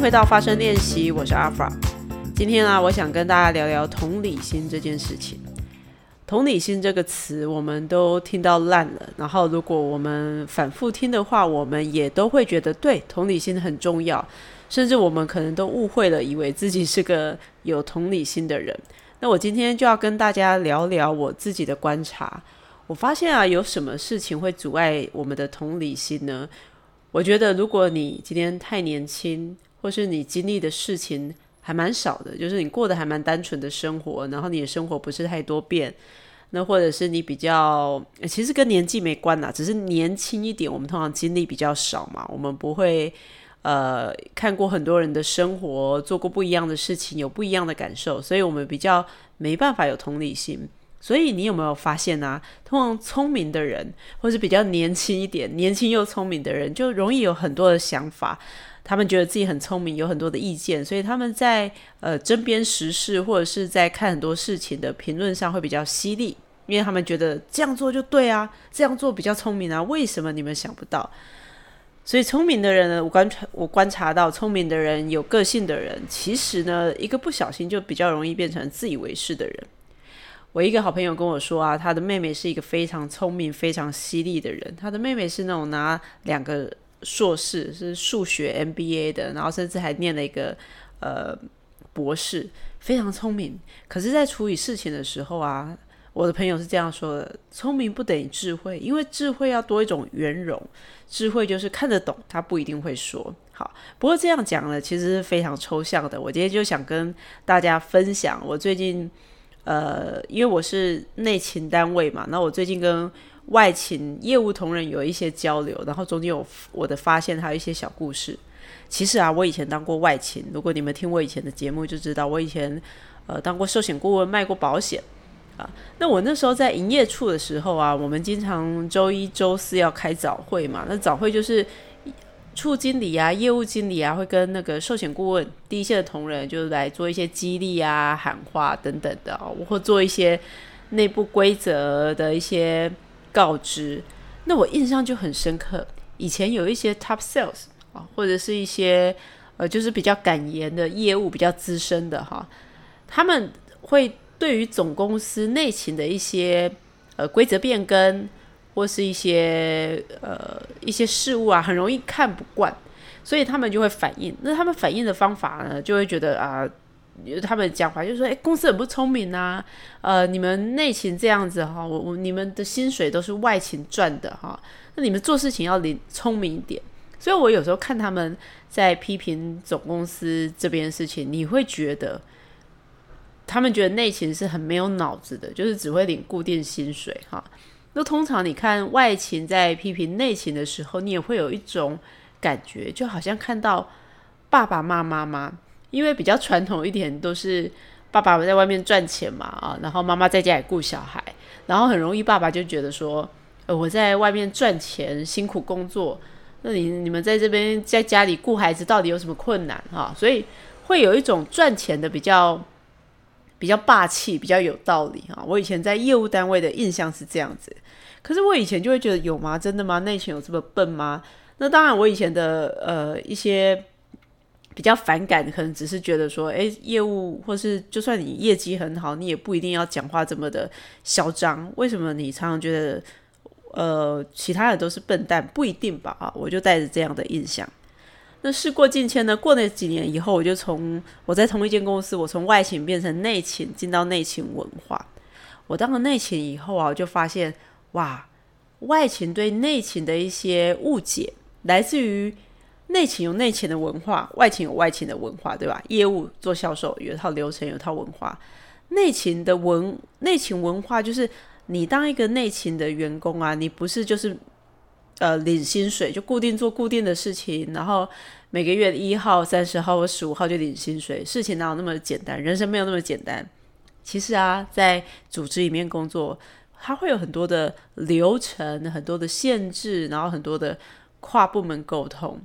回到发声练习，我是阿法。今天啊，我想跟大家聊聊同理心这件事情。同理心这个词，我们都听到烂了。然后，如果我们反复听的话，我们也都会觉得对同理心很重要。甚至我们可能都误会了，以为自己是个有同理心的人。那我今天就要跟大家聊聊我自己的观察。我发现啊，有什么事情会阻碍我们的同理心呢？我觉得，如果你今天太年轻，或是你经历的事情还蛮少的，就是你过得还蛮单纯的生活，然后你的生活不是太多变，那或者是你比较，其实跟年纪没关啦，只是年轻一点，我们通常经历比较少嘛，我们不会。呃，看过很多人的生活，做过不一样的事情，有不一样的感受，所以我们比较没办法有同理心。所以你有没有发现啊？通常聪明的人，或是比较年轻一点、年轻又聪明的人，就容易有很多的想法。他们觉得自己很聪明，有很多的意见，所以他们在呃争辩时事，或者是在看很多事情的评论上会比较犀利，因为他们觉得这样做就对啊，这样做比较聪明啊。为什么你们想不到？所以聪明的人呢，我观察我观察到，聪明的人、有个性的人，其实呢，一个不小心就比较容易变成自以为是的人。我一个好朋友跟我说啊，他的妹妹是一个非常聪明、非常犀利的人。他的妹妹是那种拿两个硕士，是数学 MBA 的，然后甚至还念了一个呃博士，非常聪明。可是，在处理事情的时候啊。我的朋友是这样说的：聪明不等于智慧，因为智慧要多一种圆融。智慧就是看得懂，他不一定会说好。不过这样讲呢，其实是非常抽象的。我今天就想跟大家分享，我最近呃，因为我是内勤单位嘛，那我最近跟外勤业务同仁有一些交流，然后中间有我的发现，还有一些小故事。其实啊，我以前当过外勤，如果你们听我以前的节目就知道，我以前呃当过寿险顾问，卖过保险。啊，那我那时候在营业处的时候啊，我们经常周一、周四要开早会嘛。那早会就是处经理啊、业务经理啊，会跟那个寿险顾问、第一线的同仁，就是来做一些激励啊、喊话等等的，我会做一些内部规则的一些告知。那我印象就很深刻，以前有一些 top sales 啊，或者是一些呃，就是比较敢言的业务、比较资深的哈，他们会。对于总公司内勤的一些呃规则变更，或是一些呃一些事物啊，很容易看不惯，所以他们就会反应。那他们反应的方法呢，就会觉得啊，他们讲话就说：“哎，公司很不聪明啊，呃，你们内勤这样子哈，我我你们的薪水都是外勤赚的哈，那你们做事情要灵聪明一点。”所以，我有时候看他们在批评总公司这边事情，你会觉得。他们觉得内勤是很没有脑子的，就是只会领固定薪水哈。那通常你看外勤在批评内勤的时候，你也会有一种感觉，就好像看到爸爸妈妈吗？因为比较传统一点，都是爸爸在外面赚钱嘛啊，然后妈妈在家里顾小孩，然后很容易爸爸就觉得说，呃，我在外面赚钱辛苦工作，那你你们在这边在家里顾孩子到底有什么困难哈？所以会有一种赚钱的比较。比较霸气，比较有道理哈。我以前在业务单位的印象是这样子，可是我以前就会觉得有吗？真的吗？内勤有这么笨吗？那当然，我以前的呃一些比较反感，可能只是觉得说，诶，业务或是就算你业绩很好，你也不一定要讲话这么的嚣张。为什么你常常觉得呃其他人都是笨蛋？不一定吧？啊，我就带着这样的印象。那事过境迁呢？过了几年以后，我就从我在同一间公司，我从外勤变成内勤，进到内勤文化。我当了内勤以后啊，我就发现哇，外勤对内勤的一些误解，来自于内勤有内勤的文化，外勤有外勤的文化，对吧？业务做销售有一套流程，有一套文化。内勤的文内勤文化就是你当一个内勤的员工啊，你不是就是。呃，领薪水就固定做固定的事情，然后每个月一号、三十号或十五号就领薪水。事情哪有那么简单？人生没有那么简单。其实啊，在组织里面工作，它会有很多的流程、很多的限制，然后很多的跨部门沟通。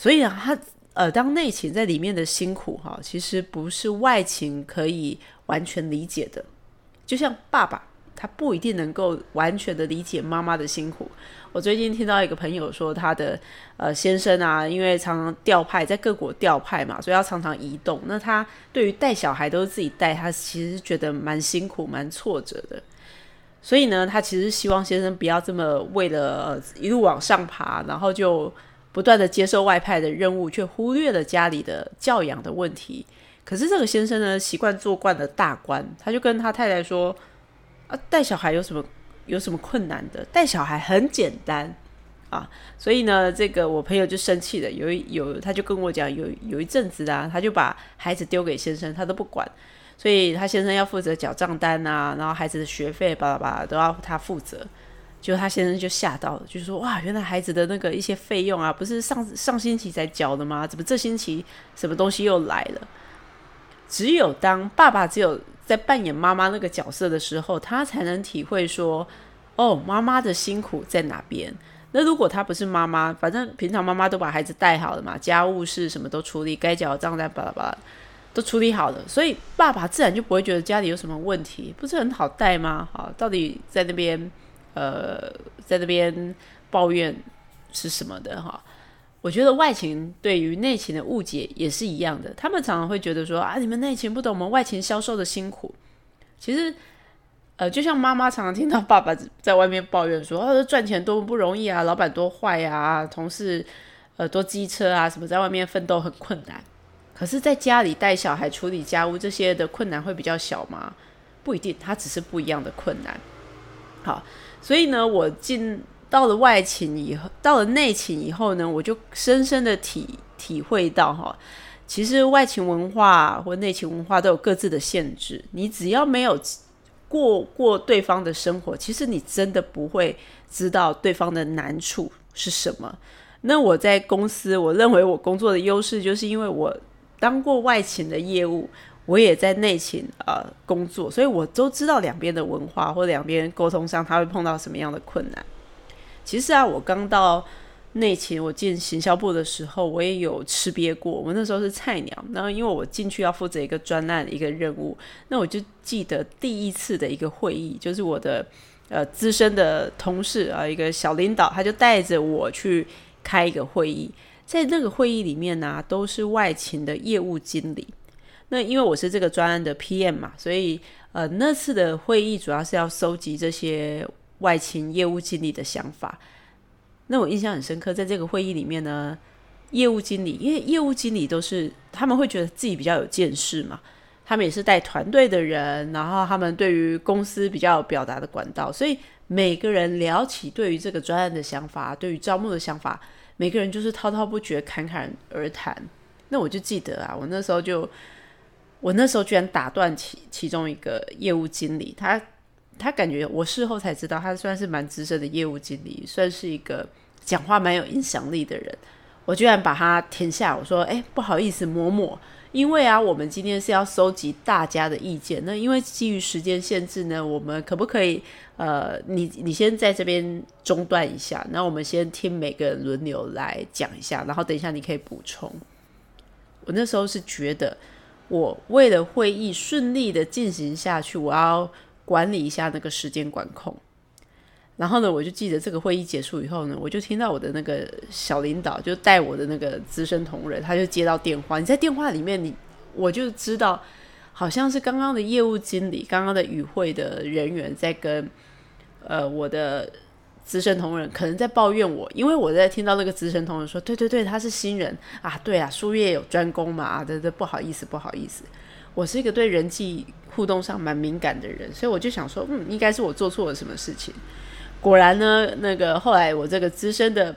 所以啊，他呃，当内勤在里面的辛苦哈，其实不是外勤可以完全理解的。就像爸爸。他不一定能够完全的理解妈妈的辛苦。我最近听到一个朋友说，他的呃先生啊，因为常常调派在各国调派嘛，所以要常常移动。那他对于带小孩都是自己带，他其实觉得蛮辛苦、蛮挫折的。所以呢，他其实希望先生不要这么为了一路往上爬，然后就不断的接受外派的任务，却忽略了家里的教养的问题。可是这个先生呢，习惯做惯了大官，他就跟他太太说：“啊，带小孩有什么？”有什么困难的？带小孩很简单啊，所以呢，这个我朋友就生气了。有有，他就跟我讲，有有一阵子啊，他就把孩子丢给先生，他都不管，所以他先生要负责缴账单啊，然后孩子的学费巴拉巴拉都要他负责。就他先生就吓到了，就说：“哇，原来孩子的那个一些费用啊，不是上上星期才缴的吗？怎么这星期什么东西又来了？”只有当爸爸只有。在扮演妈妈那个角色的时候，他才能体会说，哦，妈妈的辛苦在哪边。那如果他不是妈妈，反正平常妈妈都把孩子带好了嘛，家务事什么都处理，该缴账单巴拉巴拉都处理好了，所以爸爸自然就不会觉得家里有什么问题，不是很好带吗？好，到底在那边呃，在那边抱怨是什么的哈？我觉得外勤对于内勤的误解也是一样的，他们常常会觉得说啊，你们内勤不懂我们外勤销售的辛苦。其实，呃，就像妈妈常常听到爸爸在外面抱怨说，啊，赚钱多么不容易啊，老板多坏呀，同事呃多机车啊，什么在外面奋斗很困难。可是，在家里带小孩、处理家务这些的困难会比较小吗？不一定，它只是不一样的困难。好，所以呢，我进。到了外勤以后，到了内勤以后呢，我就深深的体体会到哈，其实外勤文化或内勤文化都有各自的限制。你只要没有过过对方的生活，其实你真的不会知道对方的难处是什么。那我在公司，我认为我工作的优势，就是因为我当过外勤的业务，我也在内勤呃工作，所以我都知道两边的文化或两边沟通上他会碰到什么样的困难。其实啊，我刚到内勤，我进行销部的时候，我也有吃瘪过。我那时候是菜鸟，然后因为我进去要负责一个专案一个任务，那我就记得第一次的一个会议，就是我的呃资深的同事啊，一个小领导，他就带着我去开一个会议，在那个会议里面呢，都是外勤的业务经理。那因为我是这个专案的 PM 嘛，所以呃那次的会议主要是要收集这些。外勤业务经理的想法，那我印象很深刻。在这个会议里面呢，业务经理，因为业务经理都是他们会觉得自己比较有见识嘛，他们也是带团队的人，然后他们对于公司比较有表达的管道，所以每个人聊起对于这个专案的想法，对于招募的想法，每个人就是滔滔不绝、侃侃而谈。那我就记得啊，我那时候就，我那时候居然打断其其中一个业务经理，他。他感觉我事后才知道，他算是蛮资深的业务经理，算是一个讲话蛮有影响力的人。我居然把他停下，我说：“哎，不好意思，某某，因为啊，我们今天是要收集大家的意见。那因为基于时间限制呢，我们可不可以？呃，你你先在这边中断一下，那我们先听每个人轮流来讲一下，然后等一下你可以补充。我那时候是觉得，我为了会议顺利的进行下去，我要。管理一下那个时间管控，然后呢，我就记得这个会议结束以后呢，我就听到我的那个小领导就带我的那个资深同仁，他就接到电话。你在电话里面，你我就知道，好像是刚刚的业务经理、刚刚的与会的人员在跟呃我的资深同仁可能在抱怨我，因为我在听到那个资深同仁说：“对对对，他是新人啊，对啊，术业有专攻嘛，啊，这这，不好意思，不好意思。”我是一个对人际互动上蛮敏感的人，所以我就想说，嗯，应该是我做错了什么事情。果然呢，那个后来我这个资深的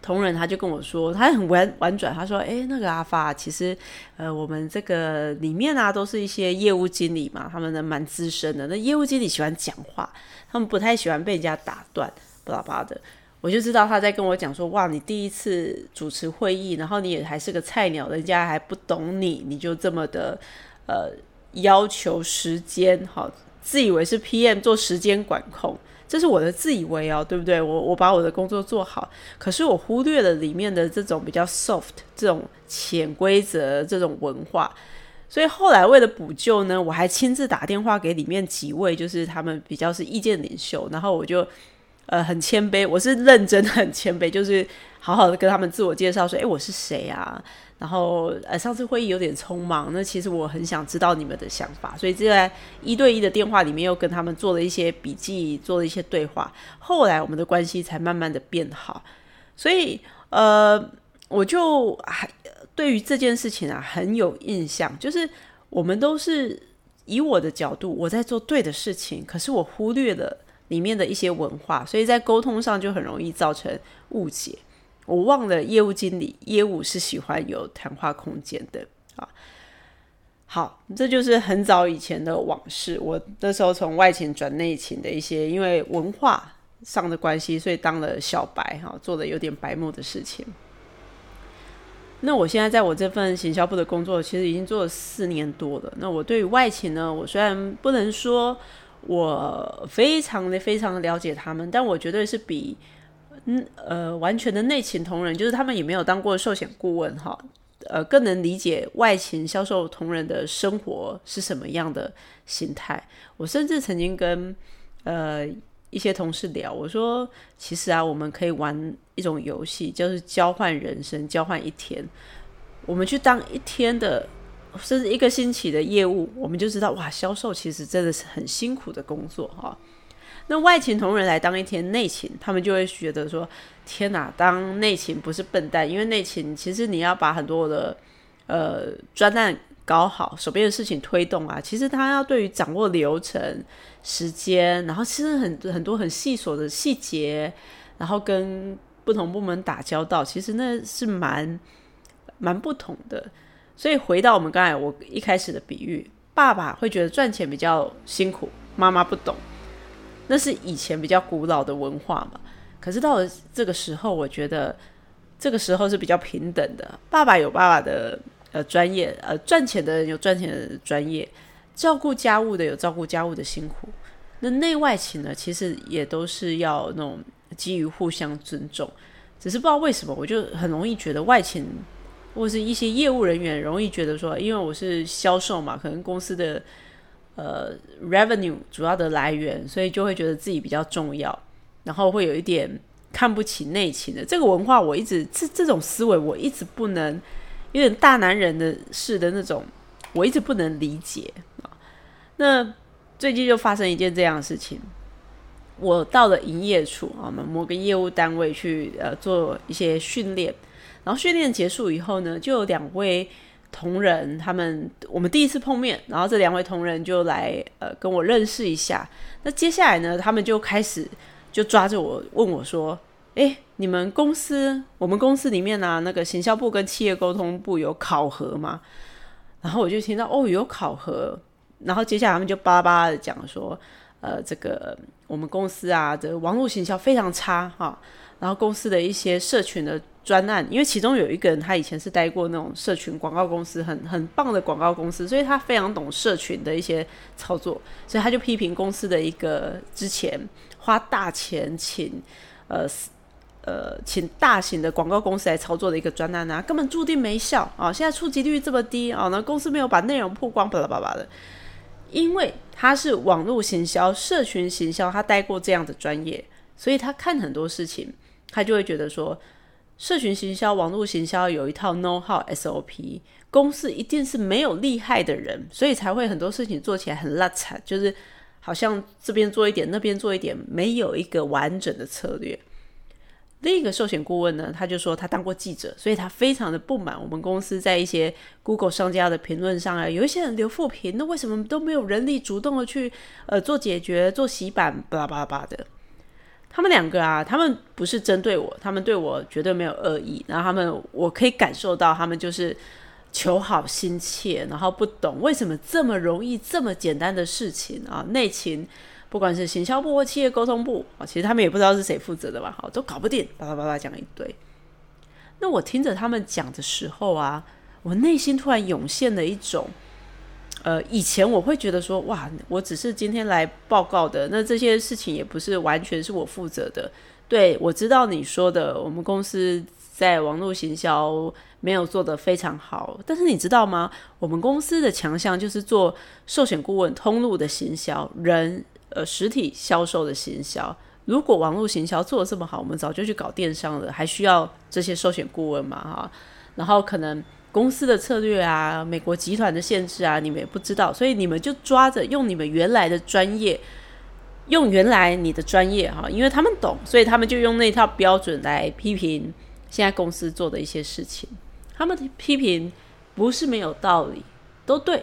同仁他就跟我说，他很婉婉转，他说：“哎，那个阿发，其实呃，我们这个里面啊，都是一些业务经理嘛，他们呢蛮资深的。那业务经理喜欢讲话，他们不太喜欢被人家打断，巴拉巴拉的。我就知道他在跟我讲说，哇，你第一次主持会议，然后你也还是个菜鸟，人家还不懂你，你就这么的呃要求时间，好，自以为是 PM 做时间管控，这是我的自以为哦，对不对？我我把我的工作做好，可是我忽略了里面的这种比较 soft 这种潜规则这种文化，所以后来为了补救呢，我还亲自打电话给里面几位，就是他们比较是意见领袖，然后我就呃很谦卑，我是认真很谦卑，就是好好的跟他们自我介绍说，哎，我是谁啊？然后呃上次会议有点匆忙，那其实我很想知道你们的想法，所以就在一对一的电话里面又跟他们做了一些笔记，做了一些对话，后来我们的关系才慢慢的变好，所以呃我就还。对于这件事情啊，很有印象。就是我们都是以我的角度，我在做对的事情，可是我忽略了里面的一些文化，所以在沟通上就很容易造成误解。我忘了业务经理，业务是喜欢有谈话空间的啊。好，这就是很早以前的往事。我那时候从外勤转内勤的一些，因为文化上的关系，所以当了小白哈，做的有点白目的事情。那我现在在我这份行销部的工作，其实已经做了四年多了。那我对于外勤呢，我虽然不能说我非常的非常的了解他们，但我绝对是比嗯呃完全的内勤同仁，就是他们也没有当过寿险顾问哈，呃更能理解外勤销售同仁的生活是什么样的心态。我甚至曾经跟呃。一些同事聊，我说：“其实啊，我们可以玩一种游戏，就是交换人生，交换一天。我们去当一天的，甚至一个星期的业务，我们就知道哇，销售其实真的是很辛苦的工作哈。那外勤同仁来当一天内勤，他们就会觉得说：天哪，当内勤不是笨蛋，因为内勤其实你要把很多的呃专案。”搞好手边的事情推动啊，其实他要对于掌握流程、时间，然后其实很很多很细琐的细节，然后跟不同部门打交道，其实那是蛮蛮不同的。所以回到我们刚才我一开始的比喻，爸爸会觉得赚钱比较辛苦，妈妈不懂，那是以前比较古老的文化嘛。可是到了这个时候，我觉得这个时候是比较平等的，爸爸有爸爸的。呃，专业呃，赚钱的人有赚钱的专业，照顾家务的有照顾家务的辛苦。那内外勤呢，其实也都是要那种基于互相尊重。只是不知道为什么，我就很容易觉得外勤或是一些业务人员容易觉得说，因为我是销售嘛，可能公司的呃 revenue 主要的来源，所以就会觉得自己比较重要，然后会有一点看不起内勤的这个文化。我一直这这种思维，我一直不能。有点大男人的事的那种，我一直不能理解啊。那最近就发生一件这样的事情，我到了营业处啊，我们某个业务单位去呃做一些训练，然后训练结束以后呢，就有两位同仁，他们我们第一次碰面，然后这两位同仁就来呃跟我认识一下。那接下来呢，他们就开始就抓着我问我说。哎，你们公司，我们公司里面呢，那个行销部跟企业沟通部有考核吗？然后我就听到哦，有考核。然后接下来他们就巴拉巴拉的讲说，呃，这个我们公司啊的网络行销非常差哈。然后公司的一些社群的专案，因为其中有一个人他以前是待过那种社群广告公司，很很棒的广告公司，所以他非常懂社群的一些操作，所以他就批评公司的一个之前花大钱请呃。呃，请大型的广告公司来操作的一个专案啊，根本注定没效啊！现在触及率这么低啊，那公司没有把内容曝光，巴拉巴拉的。因为他是网络行销、社群行销，他待过这样的专业，所以他看很多事情，他就会觉得说，社群行销、网络行销有一套 know how SOP，公司一定是没有厉害的人，所以才会很多事情做起来很烂惨，就是好像这边做一点，那边做一点，没有一个完整的策略。另一个寿险顾问呢，他就说他当过记者，所以他非常的不满我们公司在一些 Google 商家的评论上啊，有一些人留负评，那为什么都没有人力主动的去呃做解决、做洗版，巴拉巴拉巴的。他们两个啊，他们不是针对我，他们对我绝对没有恶意，然后他们我可以感受到他们就是求好心切，然后不懂为什么这么容易、这么简单的事情啊，内勤。不管是行销部或企业沟通部啊，其实他们也不知道是谁负责的吧？好，都搞不定，巴拉巴拉讲一堆。那我听着他们讲的时候啊，我内心突然涌现了一种，呃，以前我会觉得说，哇，我只是今天来报告的，那这些事情也不是完全是我负责的。对我知道你说的，我们公司在网络行销没有做得非常好。但是你知道吗？我们公司的强项就是做寿险顾问通路的行销，人呃实体销售的行销。如果网络行销做的这么好，我们早就去搞电商了，还需要这些寿险顾问嘛？哈，然后可能公司的策略啊，美国集团的限制啊，你们也不知道，所以你们就抓着用你们原来的专业。用原来你的专业哈，因为他们懂，所以他们就用那套标准来批评现在公司做的一些事情。他们的批评不是没有道理，都对。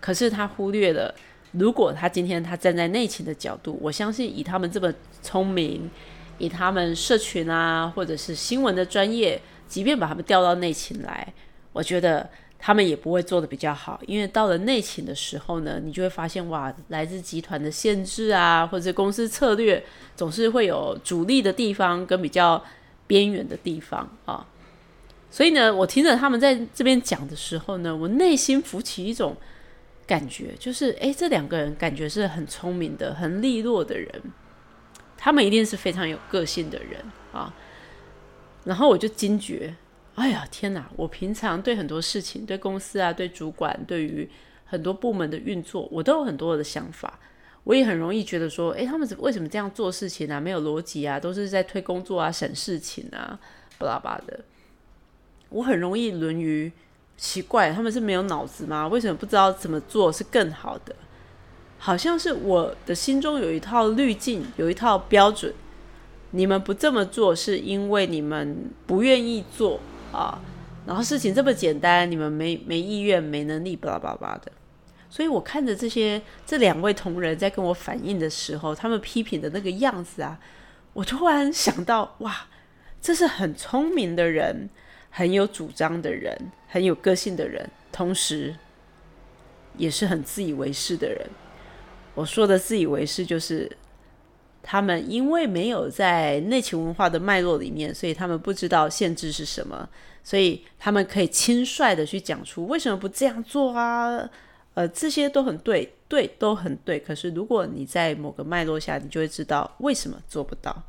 可是他忽略了，如果他今天他站在内勤的角度，我相信以他们这么聪明，以他们社群啊或者是新闻的专业，即便把他们调到内勤来，我觉得。他们也不会做的比较好，因为到了内勤的时候呢，你就会发现哇，来自集团的限制啊，或者公司策略，总是会有主力的地方跟比较边缘的地方啊。所以呢，我听着他们在这边讲的时候呢，我内心浮起一种感觉，就是哎，这两个人感觉是很聪明的、很利落的人，他们一定是非常有个性的人啊。然后我就惊觉。哎呀，天哪！我平常对很多事情、对公司啊、对主管、对于很多部门的运作，我都有很多的想法。我也很容易觉得说，诶，他们为什么这样做事情啊？没有逻辑啊，都是在推工作啊、省事情啊，巴拉巴的。我很容易沦于奇怪，他们是没有脑子吗？为什么不知道怎么做是更好的？好像是我的心中有一套滤镜，有一套标准。你们不这么做，是因为你们不愿意做。啊，然后事情这么简单，你们没没意愿、没能力，巴拉巴拉的。所以我看着这些这两位同仁在跟我反映的时候，他们批评的那个样子啊，我突然想到，哇，这是很聪明的人，很有主张的人，很有个性的人，同时也是很自以为是的人。我说的自以为是，就是。他们因为没有在内勤文化的脉络里面，所以他们不知道限制是什么，所以他们可以轻率的去讲出为什么不这样做啊？呃，这些都很对，对，都很对。可是如果你在某个脉络下，你就会知道为什么做不到。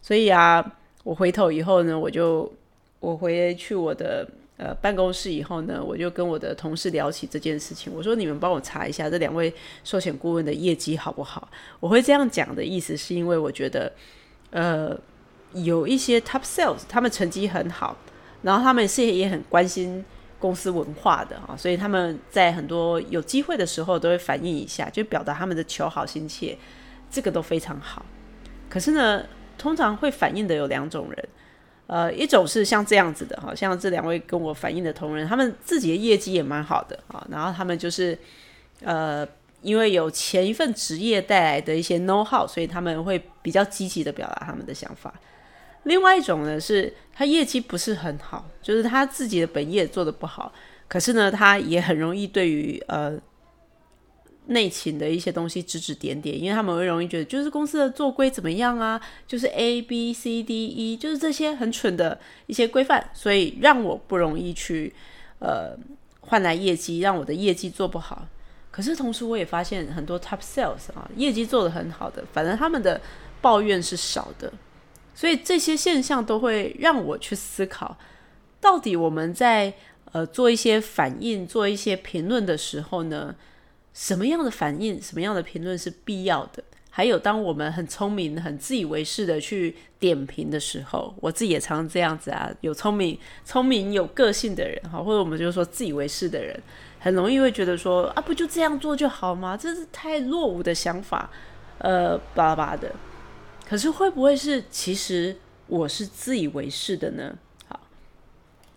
所以啊，我回头以后呢，我就我回去我的。呃，办公室以后呢，我就跟我的同事聊起这件事情。我说：“你们帮我查一下这两位寿险顾问的业绩好不好？”我会这样讲的意思，是因为我觉得，呃，有一些 top sales 他们成绩很好，然后他们是也很关心公司文化的啊，所以他们在很多有机会的时候都会反映一下，就表达他们的求好心切，这个都非常好。可是呢，通常会反映的有两种人。呃，一种是像这样子的，哈，像这两位跟我反映的同仁，他们自己的业绩也蛮好的啊，然后他们就是，呃，因为有前一份职业带来的一些 know how，所以他们会比较积极的表达他们的想法。另外一种呢，是他业绩不是很好，就是他自己的本业做的不好，可是呢，他也很容易对于呃。内勤的一些东西指指点点，因为他们会容易觉得就是公司的做规怎么样啊，就是 A B C D E，就是这些很蠢的一些规范，所以让我不容易去呃换来业绩，让我的业绩做不好。可是同时我也发现很多 top sales 啊，业绩做得很好的，反正他们的抱怨是少的，所以这些现象都会让我去思考，到底我们在呃做一些反应、做一些评论的时候呢？什么样的反应、什么样的评论是必要的？还有，当我们很聪明、很自以为是的去点评的时候，我自己也常常这样子啊。有聪明、聪明有个性的人，哈，或者我们就说自以为是的人，很容易会觉得说啊，不就这样做就好吗？这是太落伍的想法，呃，巴拉巴的。可是会不会是其实我是自以为是的呢？好，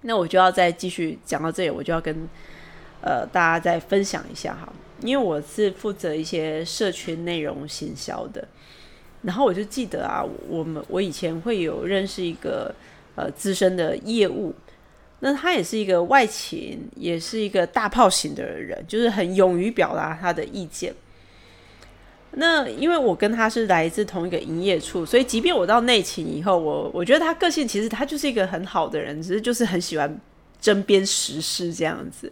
那我就要再继续讲到这里，我就要跟呃大家再分享一下哈。因为我是负责一些社群内容行销的，然后我就记得啊，我们我以前会有认识一个呃资深的业务，那他也是一个外勤，也是一个大炮型的人，就是很勇于表达他的意见。那因为我跟他是来自同一个营业处，所以即便我到内勤以后，我我觉得他个性其实他就是一个很好的人，只是就是很喜欢针砭时事这样子。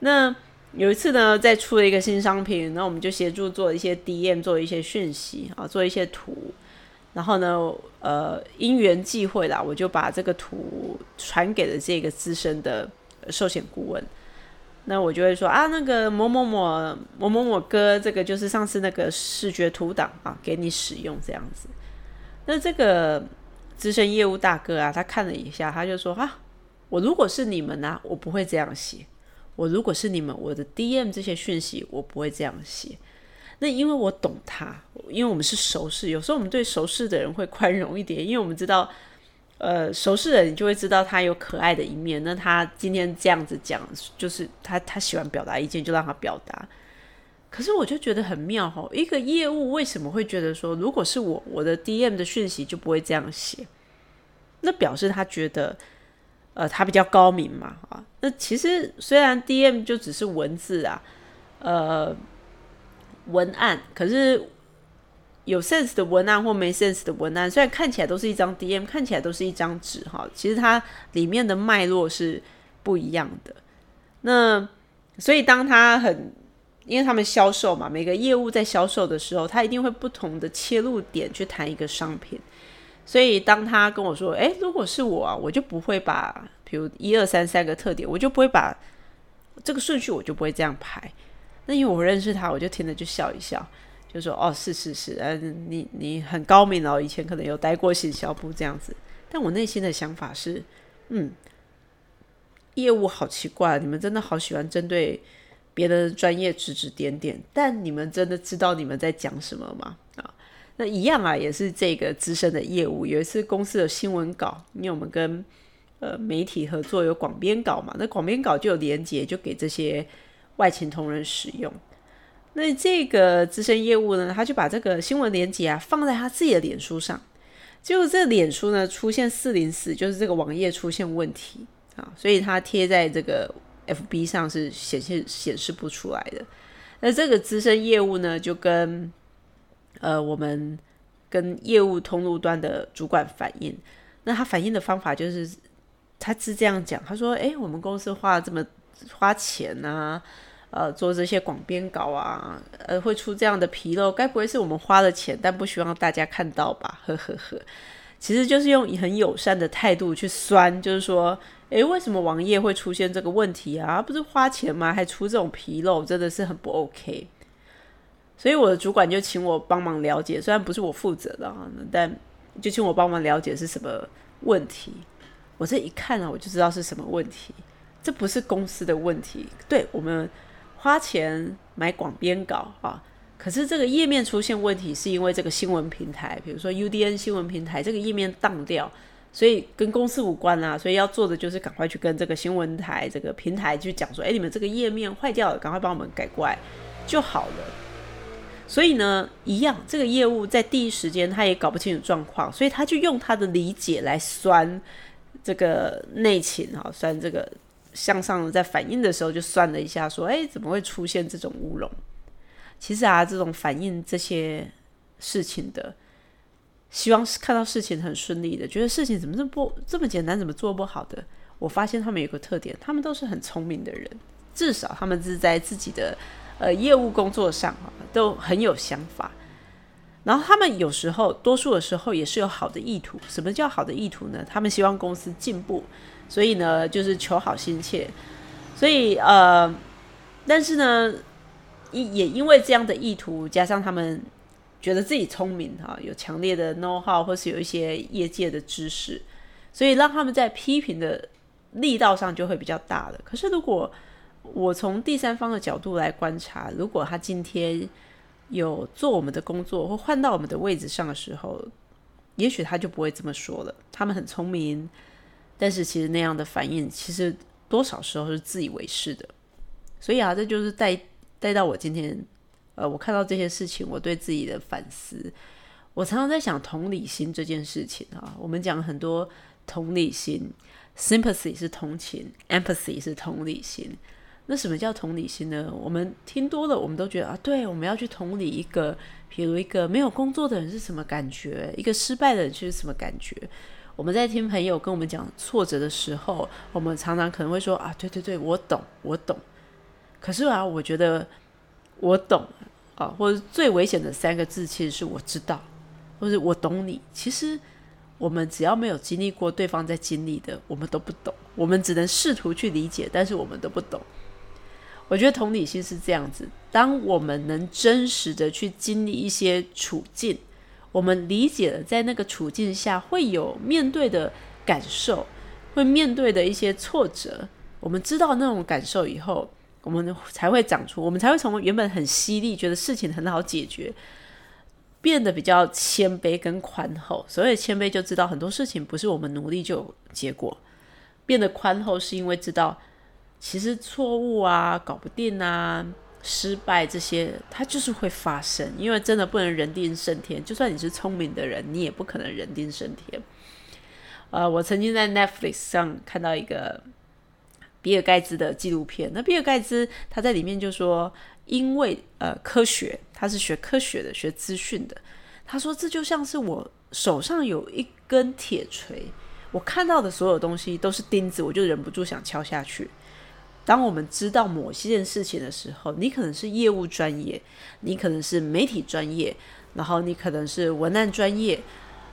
那有一次呢，在出了一个新商品，那我们就协助做一些 DM，做一些讯息啊，做一些图。然后呢，呃，因缘际会啦，我就把这个图传给了这个资深的寿险顾问。那我就会说啊，那个某某某某某某哥，这个就是上次那个视觉图档啊，给你使用这样子。那这个资深业务大哥啊，他看了一下，他就说啊，我如果是你们呢，我不会这样写。我如果是你们，我的 DM 这些讯息，我不会这样写。那因为我懂他，因为我们是熟识，有时候我们对熟识的人会宽容一点，因为我们知道。呃，熟识的你就会知道他有可爱的一面。那他今天这样子讲，就是他他喜欢表达意见，就让他表达。可是我就觉得很妙哈，一个业务为什么会觉得说，如果是我，我的 DM 的讯息就不会这样写？那表示他觉得，呃，他比较高明嘛啊。那其实虽然 DM 就只是文字啊，呃，文案，可是。有 sense 的文案或没 sense 的文案，虽然看起来都是一张 DM，看起来都是一张纸哈，其实它里面的脉络是不一样的。那所以当他很，因为他们销售嘛，每个业务在销售的时候，他一定会不同的切入点去谈一个商品。所以当他跟我说：“诶，如果是我啊，我就不会把，比如一二三三个特点，我就不会把这个顺序，我就不会这样排。”那因为我认识他，我就听了就笑一笑。就说哦，是是是，嗯，你你很高明哦，以前可能有待过行销部这样子，但我内心的想法是，嗯，业务好奇怪，你们真的好喜欢针对别的专业指指点点，但你们真的知道你们在讲什么吗？啊，那一样啊，也是这个资深的业务，有一次公司的新闻稿，因为我们跟呃媒体合作有广编稿嘛，那广编稿就有连接，就给这些外勤同仁使用。那这个资深业务呢，他就把这个新闻连接啊放在他自己的脸书上，结果这脸书呢出现四零四，就是这个网页出现问题啊，所以他贴在这个 FB 上是显现显示不出来的。那这个资深业务呢，就跟呃我们跟业务通路端的主管反映，那他反映的方法就是他是这样讲，他说：“哎，我们公司花了这么花钱啊。”呃，做这些广编稿啊，呃，会出这样的纰漏，该不会是我们花了钱，但不希望大家看到吧？呵呵呵，其实就是用很友善的态度去酸，就是说，诶，为什么网页会出现这个问题啊？不是花钱吗？还出这种纰漏，真的是很不 OK。所以我的主管就请我帮忙了解，虽然不是我负责的啊，但就请我帮忙了解是什么问题。我这一看啊，我就知道是什么问题，这不是公司的问题，对我们。花钱买广编稿啊，可是这个页面出现问题，是因为这个新闻平台，比如说 UDN 新闻平台这个页面当掉，所以跟公司无关啊。所以要做的就是赶快去跟这个新闻台这个平台去讲说，哎，你们这个页面坏掉了，赶快帮我们改过来就好了。所以呢，一样，这个业务在第一时间他也搞不清楚状况，所以他就用他的理解来酸这个内情啊，酸这个。向上在反应的时候就算了一下，说：“哎，怎么会出现这种乌龙？”其实啊，这种反映这些事情的，希望是看到事情很顺利的，觉得事情怎么这么不这么简单，怎么做不好的？我发现他们有个特点，他们都是很聪明的人，至少他们是在自己的呃业务工作上都很有想法。然后他们有时候，多数的时候也是有好的意图。什么叫好的意图呢？他们希望公司进步。所以呢，就是求好心切，所以呃，但是呢，也因为这样的意图，加上他们觉得自己聪明哈，有强烈的 know how 或是有一些业界的知识，所以让他们在批评的力道上就会比较大了。可是如果我从第三方的角度来观察，如果他今天有做我们的工作或换到我们的位置上的时候，也许他就不会这么说了。他们很聪明。但是其实那样的反应，其实多少时候是自以为是的。所以啊，这就是带带到我今天，呃，我看到这些事情，我对自己的反思。我常常在想同理心这件事情啊。我们讲很多同理心，sympathy 是同情，empathy 是同理心。那什么叫同理心呢？我们听多了，我们都觉得啊，对，我们要去同理一个，比如一个没有工作的人是什么感觉，一个失败的人是什么感觉。我们在听朋友跟我们讲挫折的时候，我们常常可能会说啊，对对对，我懂，我懂。可是啊，我觉得我懂啊，或者最危险的三个字其实是我知道，或者我懂你。其实我们只要没有经历过对方在经历的，我们都不懂。我们只能试图去理解，但是我们都不懂。我觉得同理心是这样子：当我们能真实的去经历一些处境，我们理解了在那个处境下会有面对的感受，会面对的一些挫折。我们知道那种感受以后，我们才会长出，我们才会从原本很犀利，觉得事情很好解决，变得比较谦卑跟宽厚。所谓谦卑，就知道很多事情不是我们努力就有结果；变得宽厚，是因为知道。其实错误啊，搞不定啊，失败这些，它就是会发生。因为真的不能人定胜天，就算你是聪明的人，你也不可能人定胜天。呃，我曾经在 Netflix 上看到一个比尔盖茨的纪录片，那比尔盖茨他在里面就说，因为呃科学，他是学科学的，学资讯的。他说这就像是我手上有一根铁锤，我看到的所有东西都是钉子，我就忍不住想敲下去。当我们知道某些件事情的时候，你可能是业务专业，你可能是媒体专业，然后你可能是文案专业，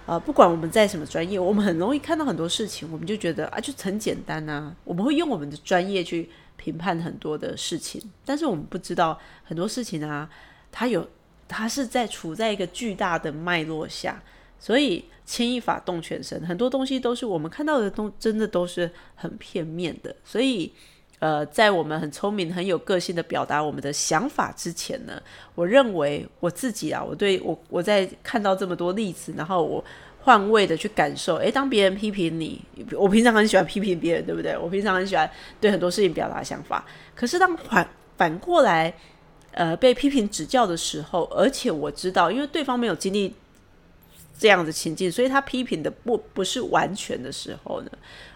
呃，不管我们在什么专业，我们很容易看到很多事情，我们就觉得啊，就很简单啊。我们会用我们的专业去评判很多的事情，但是我们不知道很多事情啊，它有它是在处在一个巨大的脉络下，所以牵一发动全身，很多东西都是我们看到的东，真的都是很片面的，所以。呃，在我们很聪明、很有个性的表达我们的想法之前呢，我认为我自己啊，我对我我在看到这么多例子，然后我换位的去感受，诶，当别人批评你，我平常很喜欢批评别人，对不对？我平常很喜欢对很多事情表达想法。可是当反反过来，呃，被批评指教的时候，而且我知道，因为对方没有经历这样的情境，所以他批评的不不是完全的时候呢。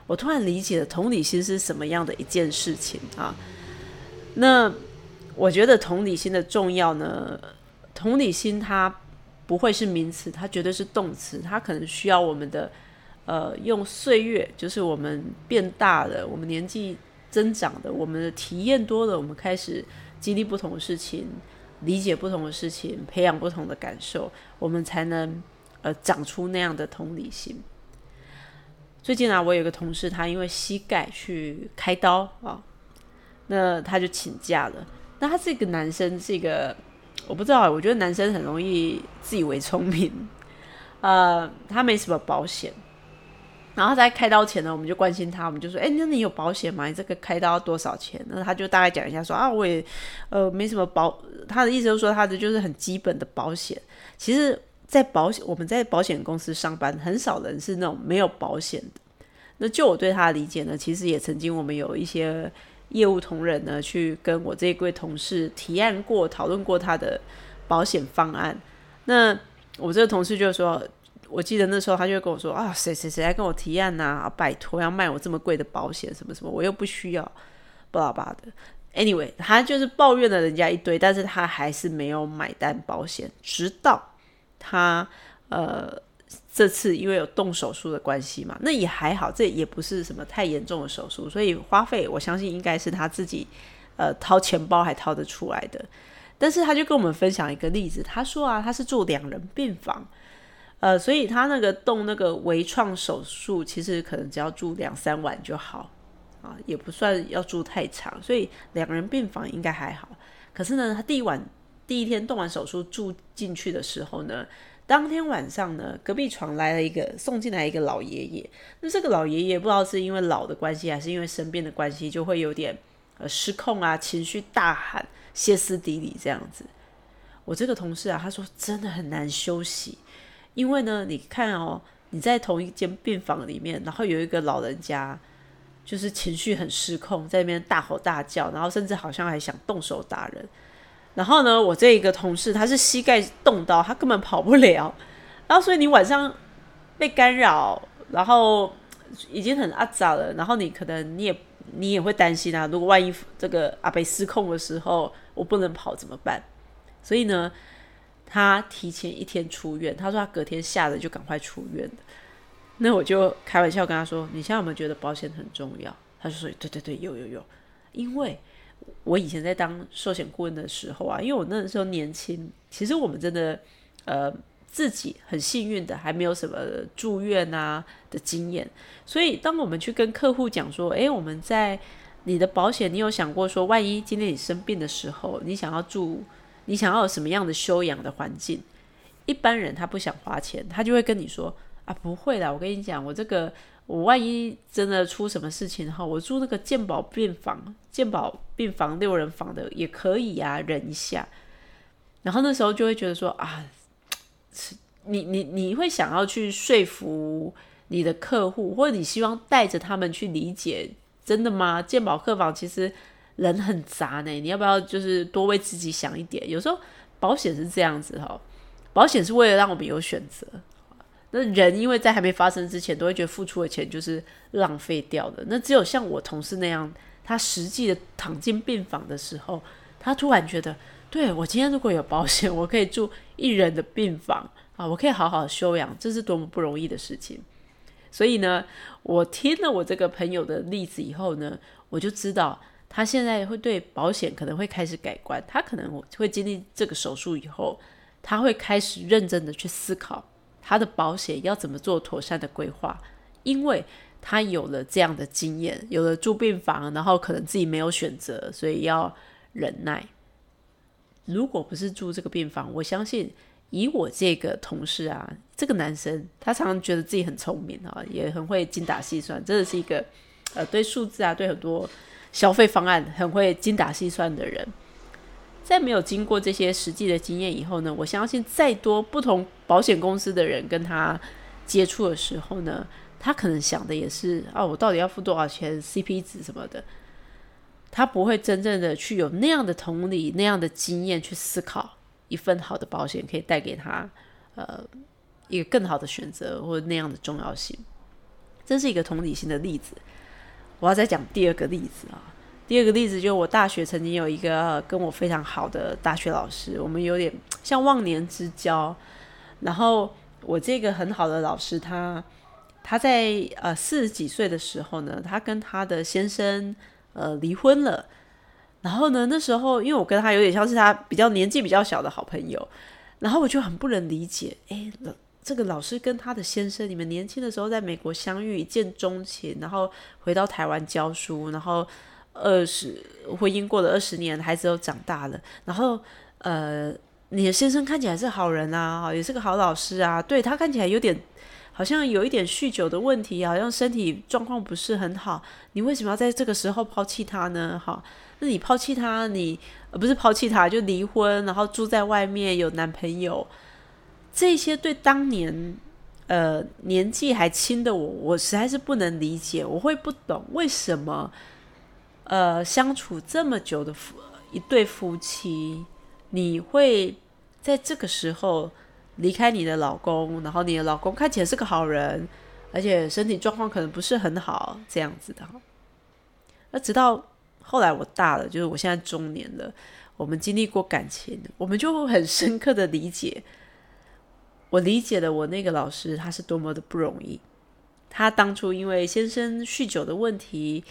我突然理解了同理心是什么样的一件事情啊？那我觉得同理心的重要呢？同理心它不会是名词，它绝对是动词。它可能需要我们的呃，用岁月，就是我们变大了，我们年纪增长的，我们的体验多了，我们开始经历不同的事情，理解不同的事情，培养不同的感受，我们才能呃长出那样的同理心。最近啊，我有个同事，他因为膝盖去开刀啊，那他就请假了。那他是一个男生，是一个我不知道，我觉得男生很容易自以为聪明。呃，他没什么保险，然后在开刀前呢，我们就关心他，我们就说：“哎，那你有保险吗？你这个开刀多少钱？”那他就大概讲一下说：“啊，我也呃没什么保。”他的意思就是说，他的就是很基本的保险。其实。在保险，我们在保险公司上班，很少人是那种没有保险的。那就我对他的理解呢，其实也曾经我们有一些业务同仁呢，去跟我这一位同事提案过、讨论过他的保险方案。那我这个同事就说，我记得那时候他就跟我说啊，谁谁谁来跟我提案呐？拜托，要卖我这么贵的保险，什么什么，我又不需要，巴拉巴拉的。Anyway，他就是抱怨了人家一堆，但是他还是没有买单保险，直到。他呃，这次因为有动手术的关系嘛，那也还好，这也不是什么太严重的手术，所以花费我相信应该是他自己呃掏钱包还掏得出来的。但是他就跟我们分享一个例子，他说啊，他是住两人病房，呃，所以他那个动那个微创手术，其实可能只要住两三晚就好啊，也不算要住太长，所以两人病房应该还好。可是呢，他第一晚。第一天动完手术住进去的时候呢，当天晚上呢，隔壁床来了一个送进来一个老爷爷。那这个老爷爷不知道是因为老的关系，还是因为生病的关系，就会有点呃失控啊，情绪大喊、歇斯底里这样子。我这个同事啊，他说真的很难休息，因为呢，你看哦，你在同一间病房里面，然后有一个老人家，就是情绪很失控，在那边大吼大叫，然后甚至好像还想动手打人。然后呢，我这一个同事他是膝盖动刀，他根本跑不了。然后所以你晚上被干扰，然后已经很阿杂了。然后你可能你也你也会担心啊，如果万一这个阿北失控的时候，我不能跑怎么办？所以呢，他提前一天出院。他说他隔天下了就赶快出院那我就开玩笑跟他说：“你现在有没有觉得保险很重要？”他就说：“对对对，有有有，因为。”我以前在当寿险顾问的时候啊，因为我那时候年轻，其实我们真的呃自己很幸运的还没有什么住院啊的经验，所以当我们去跟客户讲说，诶，我们在你的保险，你有想过说，万一今天你生病的时候，你想要住，你想要有什么样的休养的环境？一般人他不想花钱，他就会跟你说啊，不会啦，我跟你讲，我这个我万一真的出什么事情哈，我住那个健保病房，健保病房六人房的也可以啊，忍一下。然后那时候就会觉得说啊，你你你会想要去说服你的客户，或者你希望带着他们去理解。真的吗？鉴保客房其实人很杂呢，你要不要就是多为自己想一点？有时候保险是这样子哈，保险是为了让我们有选择。那人因为在还没发生之前，都会觉得付出的钱就是浪费掉的。那只有像我同事那样，他实际的躺进病房的时候，他突然觉得，对我今天如果有保险，我可以住一人的病房啊，我可以好好休养，这是多么不容易的事情。所以呢，我听了我这个朋友的例子以后呢，我就知道他现在会对保险可能会开始改观。他可能会经历这个手术以后，他会开始认真的去思考他的保险要怎么做妥善的规划，因为他有了这样的经验，有了住病房，然后可能自己没有选择，所以要忍耐。如果不是住这个病房，我相信。以我这个同事啊，这个男生，他常常觉得自己很聪明啊，也很会精打细算，真的是一个呃，对数字啊，对很多消费方案很会精打细算的人。在没有经过这些实际的经验以后呢，我相信再多不同保险公司的人跟他接触的时候呢，他可能想的也是啊，我到底要付多少钱，CP 值什么的，他不会真正的去有那样的同理、那样的经验去思考。一份好的保险可以带给他，呃，一个更好的选择或者那样的重要性，这是一个同理心的例子。我要再讲第二个例子啊，第二个例子就是我大学曾经有一个跟我非常好的大学老师，我们有点像忘年之交。然后我这个很好的老师，他他在呃四十几岁的时候呢，他跟他的先生呃离婚了。然后呢？那时候，因为我跟他有点像是他比较年纪比较小的好朋友，然后我就很不能理解，哎，这个老师跟他的先生，你们年轻的时候在美国相遇，一见钟情，然后回到台湾教书，然后二十婚姻过了二十年，孩子都长大了，然后呃，你的先生看起来是好人啊，也是个好老师啊，对他看起来有点好像有一点酗酒的问题，好像身体状况不是很好，你为什么要在这个时候抛弃他呢？哈。那你抛弃他，你呃不是抛弃他，就离婚，然后住在外面有男朋友，这些对当年呃年纪还轻的我，我实在是不能理解，我会不懂为什么呃相处这么久的夫一对夫妻，你会在这个时候离开你的老公，然后你的老公看起来是个好人，而且身体状况可能不是很好，这样子的，那直到。后来我大了，就是我现在中年了。我们经历过感情，我们就很深刻的理解。我理解了我那个老师，他是多么的不容易。他当初因为先生酗酒的问题，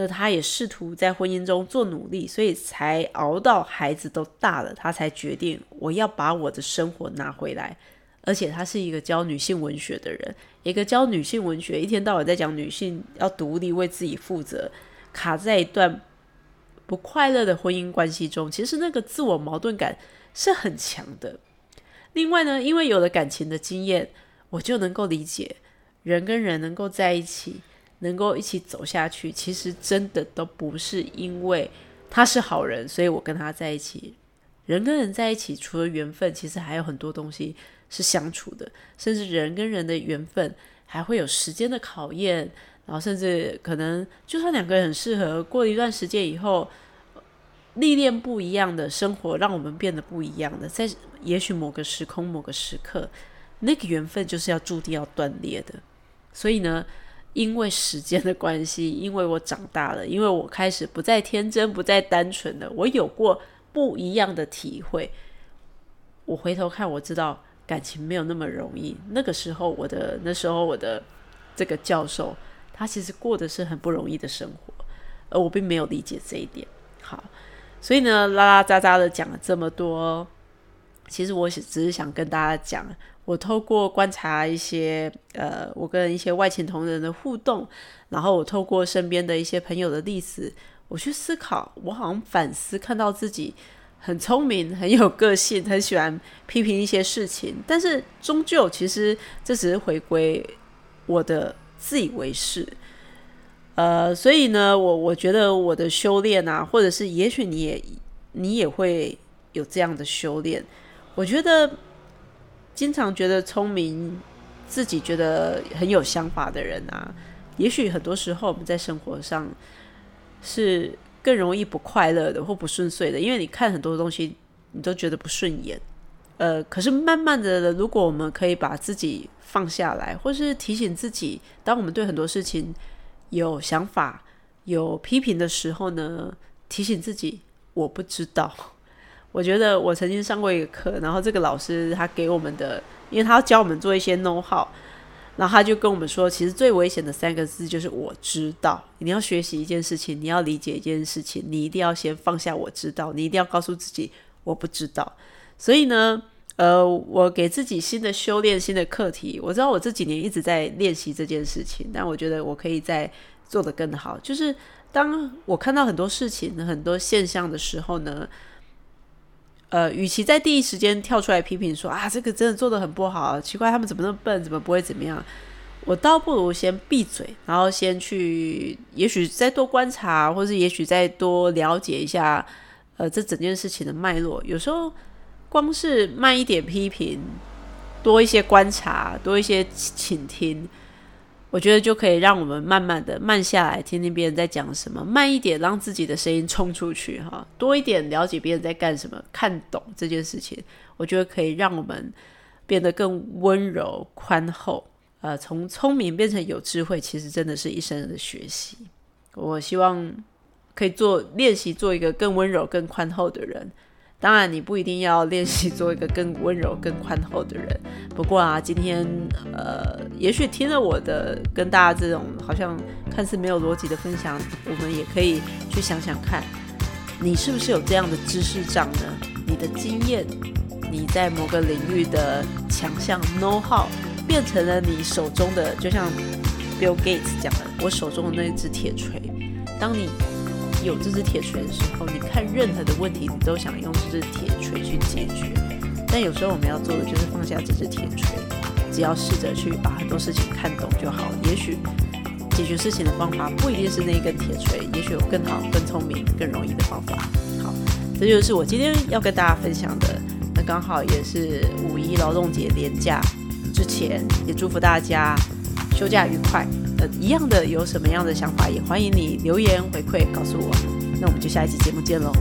那他也试图在婚姻中做努力，所以才熬到孩子都大了，他才决定我要把我的生活拿回来。而且他是一个教女性文学的人，一个教女性文学，一天到晚在讲女性要独立、为自己负责，卡在一段。不快乐的婚姻关系中，其实那个自我矛盾感是很强的。另外呢，因为有了感情的经验，我就能够理解人跟人能够在一起，能够一起走下去，其实真的都不是因为他是好人，所以我跟他在一起。人跟人在一起，除了缘分，其实还有很多东西是相处的，甚至人跟人的缘分还会有时间的考验。然后甚至可能，就算两个人很适合，过了一段时间以后，历练不一样的生活，让我们变得不一样的，在也许某个时空、某个时刻，那个缘分就是要注定要断裂的。所以呢，因为时间的关系，因为我长大了，因为我开始不再天真、不再单纯了，我有过不一样的体会。我回头看，我知道感情没有那么容易。那个时候，我的那时候我的这个教授。他其实过的是很不容易的生活，而我并没有理解这一点。好，所以呢，拉拉杂杂的讲了这么多，其实我只是想跟大家讲，我透过观察一些呃，我跟一些外勤同仁的互动，然后我透过身边的一些朋友的例子，我去思考，我好像反思看到自己很聪明、很有个性、很喜欢批评一些事情，但是终究其实这只是回归我的自以为是。呃，所以呢，我我觉得我的修炼啊，或者是也许你也你也会有这样的修炼。我觉得经常觉得聪明、自己觉得很有想法的人啊，也许很多时候我们在生活上是更容易不快乐的或不顺遂的，因为你看很多东西你都觉得不顺眼。呃，可是慢慢的，如果我们可以把自己放下来，或是提醒自己，当我们对很多事情。有想法、有批评的时候呢，提醒自己我不知道。我觉得我曾经上过一个课，然后这个老师他给我们的，因为他教我们做一些 know how，然后他就跟我们说，其实最危险的三个字就是我知道。你要学习一件事情，你要理解一件事情，你一定要先放下我知道，你一定要告诉自己我不知道。所以呢。呃，我给自己新的修炼、新的课题。我知道我这几年一直在练习这件事情，但我觉得我可以再做得更好。就是当我看到很多事情、很多现象的时候呢，呃，与其在第一时间跳出来批评说啊，这个真的做的很不好，奇怪他们怎么那么笨，怎么不会怎么样，我倒不如先闭嘴，然后先去，也许再多观察，或者也许再多了解一下，呃，这整件事情的脉络。有时候。光是慢一点批评，多一些观察，多一些倾听，我觉得就可以让我们慢慢的慢下来，听听别人在讲什么，慢一点让自己的声音冲出去，哈，多一点了解别人在干什么，看懂这件事情，我觉得可以让我们变得更温柔宽厚。呃，从聪明变成有智慧，其实真的是一生的学习。我希望可以做练习，做一个更温柔、更宽厚的人。当然，你不一定要练习做一个更温柔、更宽厚的人。不过啊，今天呃，也许听了我的跟大家这种好像看似没有逻辑的分享，我们也可以去想想看，你是不是有这样的知识障呢？你的经验，你在某个领域的强项 know how，变成了你手中的，就像 Bill Gates 讲的，我手中的那支铁锤。当你有这支铁锤的时候，你看任何的问题，你都想用这支铁锤去解决。但有时候我们要做的就是放下这支铁锤，只要试着去把很多事情看懂就好。也许解决事情的方法不一定是那一根铁锤，也许有更好、更聪明、更容易的方法。好，这就是我今天要跟大家分享的。那刚好也是五一劳动节连假之前，也祝福大家休假愉快。呃，一样的，有什么样的想法，也欢迎你留言回馈告诉我。那我们就下一期节目见喽。